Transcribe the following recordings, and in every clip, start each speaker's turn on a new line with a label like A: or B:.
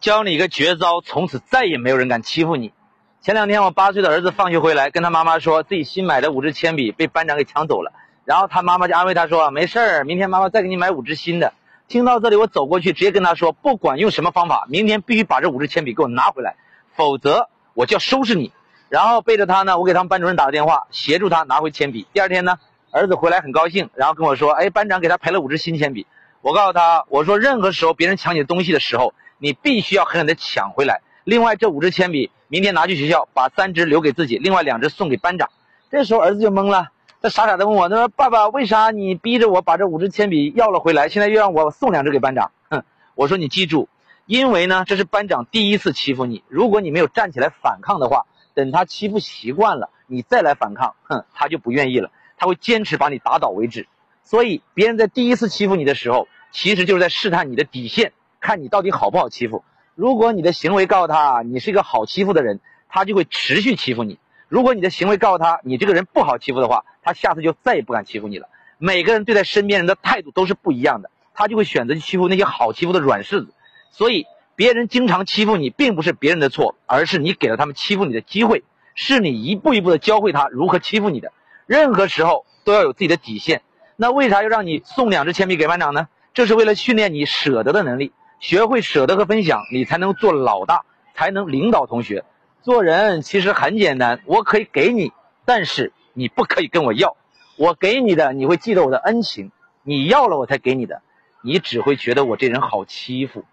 A: 教你一个绝招，从此再也没有人敢欺负你。前两天我八岁的儿子放学回来，跟他妈妈说自己新买的五支铅笔被班长给抢走了，然后他妈妈就安慰他说：“没事儿，明天妈妈再给你买五支新的。”听到这里，我走过去直接跟他说：“不管用什么方法，明天必须把这五支铅笔给我拿回来，否则我就要收拾你。”然后背着他呢，我给他们班主任打个电话，协助他拿回铅笔。第二天呢，儿子回来很高兴，然后跟我说：“哎，班长给他赔了五支新铅笔。”我告诉他：“我说任何时候别人抢你的东西的时候。”你必须要狠狠地抢回来。另外，这五支铅笔明天拿去学校，把三支留给自己，另外两支送给班长。这时候儿子就懵了，他傻傻地问我：“他说爸爸，为啥你逼着我把这五支铅笔要了回来，现在又让我送两支给班长？”哼，我说你记住，因为呢，这是班长第一次欺负你。如果你没有站起来反抗的话，等他欺负习惯了，你再来反抗，哼，他就不愿意了，他会坚持把你打倒为止。所以，别人在第一次欺负你的时候，其实就是在试探你的底线。看你到底好不好欺负。如果你的行为告诉他你是一个好欺负的人，他就会持续欺负你；如果你的行为告诉他你这个人不好欺负的话，他下次就再也不敢欺负你了。每个人对待身边人的态度都是不一样的，他就会选择去欺负那些好欺负的软柿子。所以，别人经常欺负你，并不是别人的错，而是你给了他们欺负你的机会，是你一步一步的教会他如何欺负你的。任何时候都要有自己的底线。那为啥要让你送两支铅笔给班长呢？这是为了训练你舍得的能力。学会舍得和分享，你才能做老大，才能领导同学。做人其实很简单，我可以给你，但是你不可以跟我要。我给你的，你会记得我的恩情；你要了我才给你的，你只会觉得我这人好欺负。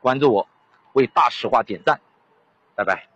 A: 关注我，为大实话点赞，拜拜。